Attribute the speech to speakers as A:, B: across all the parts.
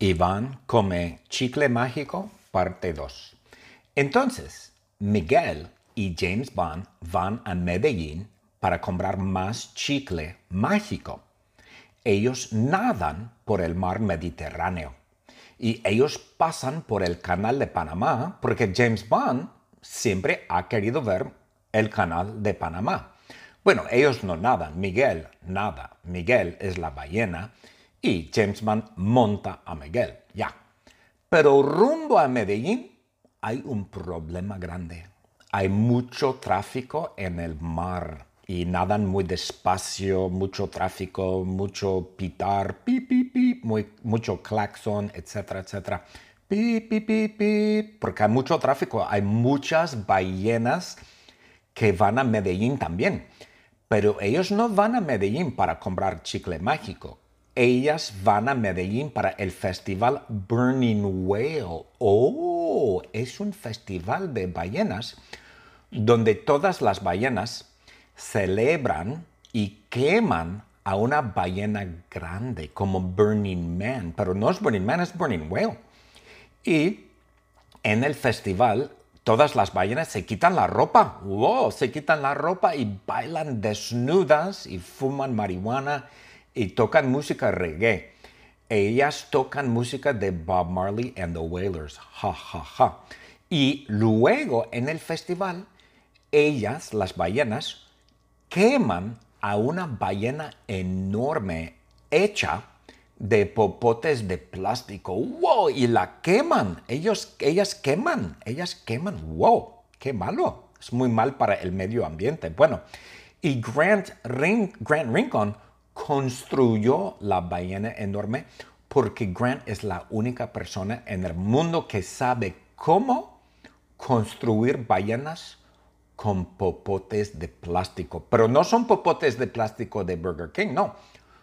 A: Iván come chicle mágico, parte 2. Entonces, Miguel y James Bond van a Medellín para comprar más chicle mágico. Ellos nadan por el mar Mediterráneo y ellos pasan por el canal de Panamá porque James Bond siempre ha querido ver el canal de Panamá. Bueno, ellos no nadan, Miguel nada. Miguel es la ballena y James Bond monta a Miguel, ya. Pero rumbo a Medellín hay un problema grande. Hay mucho tráfico en el mar y nadan muy despacio, mucho tráfico, mucho pitar, pi, pi, pi, muy, mucho claxon, etcétera, etcétera. Pi, pi, pi, pi, porque hay mucho tráfico, hay muchas ballenas que van a Medellín también. Pero ellos no van a Medellín para comprar chicle mágico ellas van a Medellín para el festival Burning Whale. Oh, es un festival de ballenas donde todas las ballenas celebran y queman a una ballena grande como Burning Man, pero no es Burning Man, es Burning Whale. Y en el festival todas las ballenas se quitan la ropa, wow, se quitan la ropa y bailan desnudas y fuman marihuana y tocan música reggae. Ellas tocan música de Bob Marley and the Wailers. Ja, ja, ja. Y luego en el festival, ellas, las ballenas, queman a una ballena enorme hecha de popotes de plástico. ¡Wow! Y la queman. Ellos, ellas queman. Ellas queman. ¡Wow! ¡Qué malo! Es muy mal para el medio ambiente. Bueno, y Grant, Grant Rincon construyó la ballena enorme porque Grant es la única persona en el mundo que sabe cómo construir ballenas con popotes de plástico. Pero no son popotes de plástico de Burger King, no.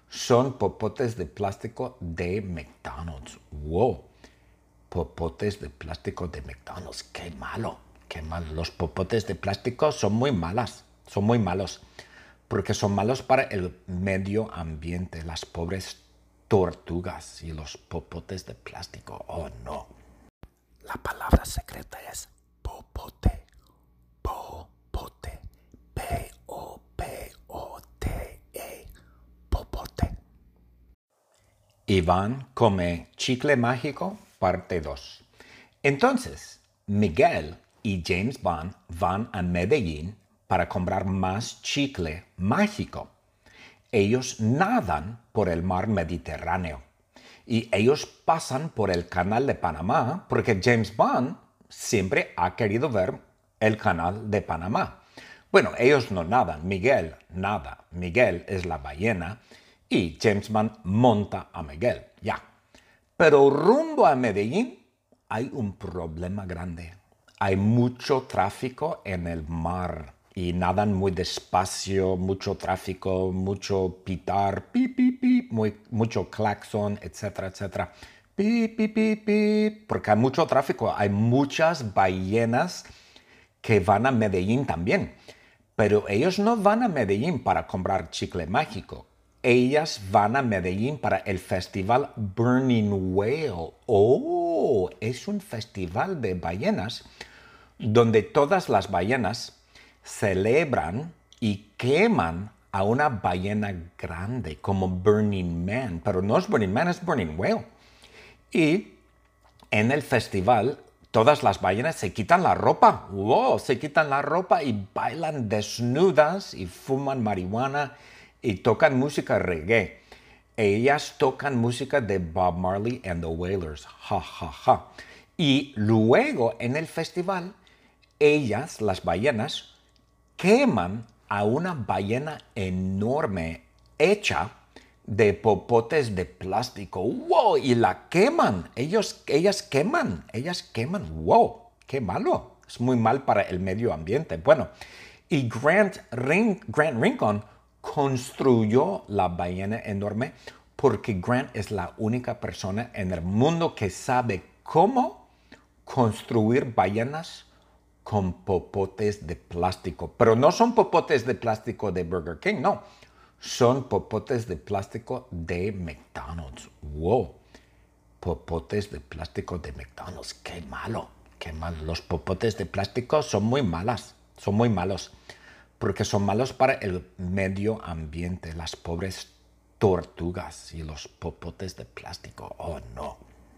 A: Son popotes de plástico de McDonald's. ¡Wow! Popotes de plástico de McDonald's. ¡Qué malo! ¡Qué malo! Los popotes de plástico son muy malas. Son muy malos porque son malos para el medio ambiente, las pobres tortugas y los popotes de plástico. Oh no.
B: La palabra secreta es popote. Popote. P-O-P-O-T-E. Popote.
A: Iván come chicle mágico, parte 2. Entonces, Miguel y James Bond van a Medellín para comprar más chicle mágico. Ellos nadan por el mar Mediterráneo y ellos pasan por el canal de Panamá porque James Bond siempre ha querido ver el canal de Panamá. Bueno, ellos no nadan, Miguel nada. Miguel es la ballena y James Bond monta a Miguel, ya. Pero rumbo a Medellín hay un problema grande. Hay mucho tráfico en el mar y nadan muy despacio, mucho tráfico, mucho pitar, pi, pi, pi, muy, mucho claxon, etcétera, etcétera. Pi, pi, pi, pi, porque hay mucho tráfico, hay muchas ballenas que van a Medellín también. Pero ellos no van a Medellín para comprar chicle mágico. Ellas van a Medellín para el festival Burning Whale. Oh, es un festival de ballenas donde todas las ballenas celebran y queman a una ballena grande como Burning Man, pero no es Burning Man, es Burning Whale. Y en el festival todas las ballenas se quitan la ropa, wow, se quitan la ropa y bailan desnudas y fuman marihuana y tocan música reggae. Ellas tocan música de Bob Marley and the Wailers, ja, ja, ja. Y luego en el festival, ellas, las ballenas, queman a una ballena enorme hecha de popotes de plástico. ¡Wow! Y la queman. Ellos, ellas queman. Ellas queman. ¡Wow! ¡Qué malo! Es muy mal para el medio ambiente. Bueno, y Grant, Grant Rincon construyó la ballena enorme porque Grant es la única persona en el mundo que sabe cómo construir ballenas con popotes de plástico. Pero no son popotes de plástico de Burger King, no. Son popotes de plástico de McDonald's. Wow. popotes de plástico de McDonald's. Qué malo, qué malo. Los popotes de plástico son muy malas, son muy malos. Porque son malos para el medio ambiente, las pobres tortugas y los popotes de plástico. Oh, no.